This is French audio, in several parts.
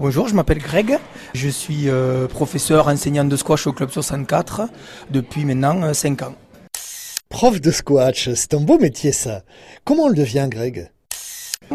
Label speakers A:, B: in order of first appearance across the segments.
A: Bonjour, je m'appelle Greg. Je suis euh, professeur enseignant de squash au Club 64 depuis maintenant 5 ans.
B: Prof de squash, c'est un beau métier ça. Comment on le devient Greg?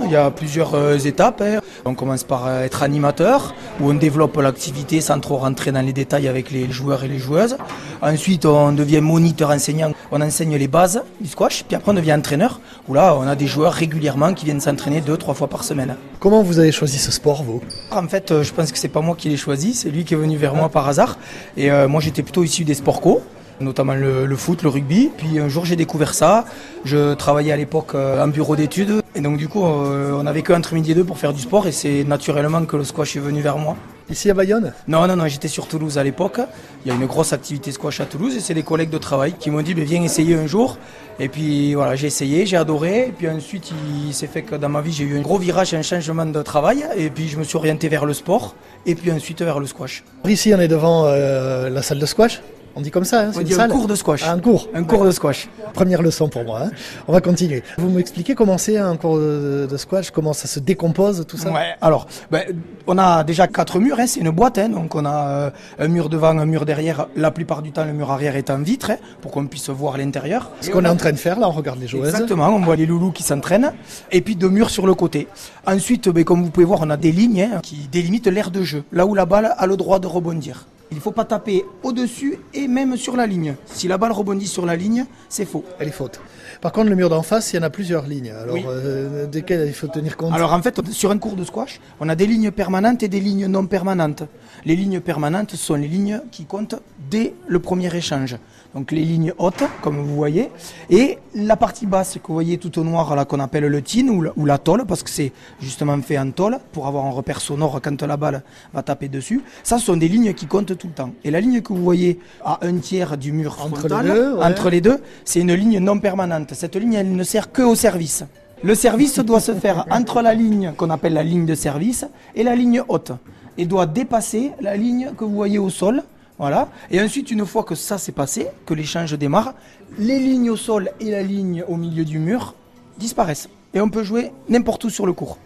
A: Il y a plusieurs euh, étapes. hein. On commence par euh, être animateur, où on développe l'activité sans trop rentrer dans les détails avec les joueurs et les joueuses. Ensuite, on devient moniteur enseignant. On enseigne les bases du squash. Puis après, on devient entraîneur, où là, on a des joueurs régulièrement qui viennent s'entraîner deux, trois fois par semaine.
B: Comment vous avez choisi ce sport vous?
A: En fait, euh, je pense que c'est pas moi qui l'ai choisi, c'est lui qui est venu vers moi par hasard. Et moi, j'étais plutôt issu des sports co notamment le, le foot, le rugby. Puis un jour j'ai découvert ça. Je travaillais à l'époque euh, en bureau d'études et donc du coup euh, on avait que entre midi et deux pour faire du sport et c'est naturellement que le squash est venu vers moi.
B: Ici à Bayonne?
A: Non, non, non, j'étais sur Toulouse à l'époque. Il y a une grosse activité squash à Toulouse et c'est les collègues de travail qui m'ont dit viens essayer un jour. Et puis voilà, j'ai essayé, j'ai adoré. Et puis ensuite, il s'est fait que dans ma vie, j'ai eu un gros virage, un changement de travail. Et puis je me suis orienté vers le sport et puis ensuite vers le squash.
B: Ici on est devant euh, la salle de squash on dit comme ça, hein,
A: On
B: c'est
A: dit
B: une
A: un
B: salle
A: cours de squash.
B: Un cours
A: Un cours de squash.
B: Première leçon pour moi. hein. On va continuer. Vous m'expliquez comment c'est un cours de, de squash, comment ça se décompose, tout ça?
A: Ouais, alors, ben, on a déjà quatre murs, hein, c'est une boîte, hein, donc on a euh, un mur devant, un mur derrière, la plupart du temps le mur arrière est en vitre, hein, pour qu'on puisse voir l'intérieur.
B: Ce qu'on est en train de faire là, on regarde les joueuses.
A: Exactement, on voit les loulous qui s'entraînent, et puis deux murs sur le côté. Ensuite, ben, comme vous pouvez voir, on a des lignes hein, qui délimitent l'aire de jeu, là où la balle a le droit de rebondir. Il ne faut pas taper au-dessus et même sur la ligne. Si la balle rebondit sur la ligne, c'est faux.
B: Elle est faute. Par contre, le mur d'en face, il y en a plusieurs lignes. Alors,
A: Oui.
B: euh, desquelles il faut tenir compte
A: Alors en fait, sur un cours de squash, on a des lignes permanentes et des lignes non permanentes. Les lignes permanentes sont les lignes qui comptent dès le premier échange. Donc les lignes hautes, comme vous voyez, et la partie basse que vous voyez tout au noir là qu'on appelle le tin ou, la- ou la tôle, parce que c'est justement fait en tôle pour avoir un repère sonore quand la balle va taper dessus. Ça ce sont des lignes qui comptent tout le temps. Et la ligne que vous voyez à un tiers du mur
B: Entre
A: frontal,
B: les deux, ouais.
A: entre les deux, c'est une ligne non permanente. Cette ligne, elle ne sert que au service. Le service doit se faire entre la ligne qu'on appelle la ligne de service et la ligne haute. Et doit dépasser la ligne que vous voyez au sol. Voilà. Et ensuite, une fois que ça s'est passé, que l'échange démarre, les lignes au sol et la ligne au milieu du mur disparaissent. Et on peut jouer n'importe où sur le cours.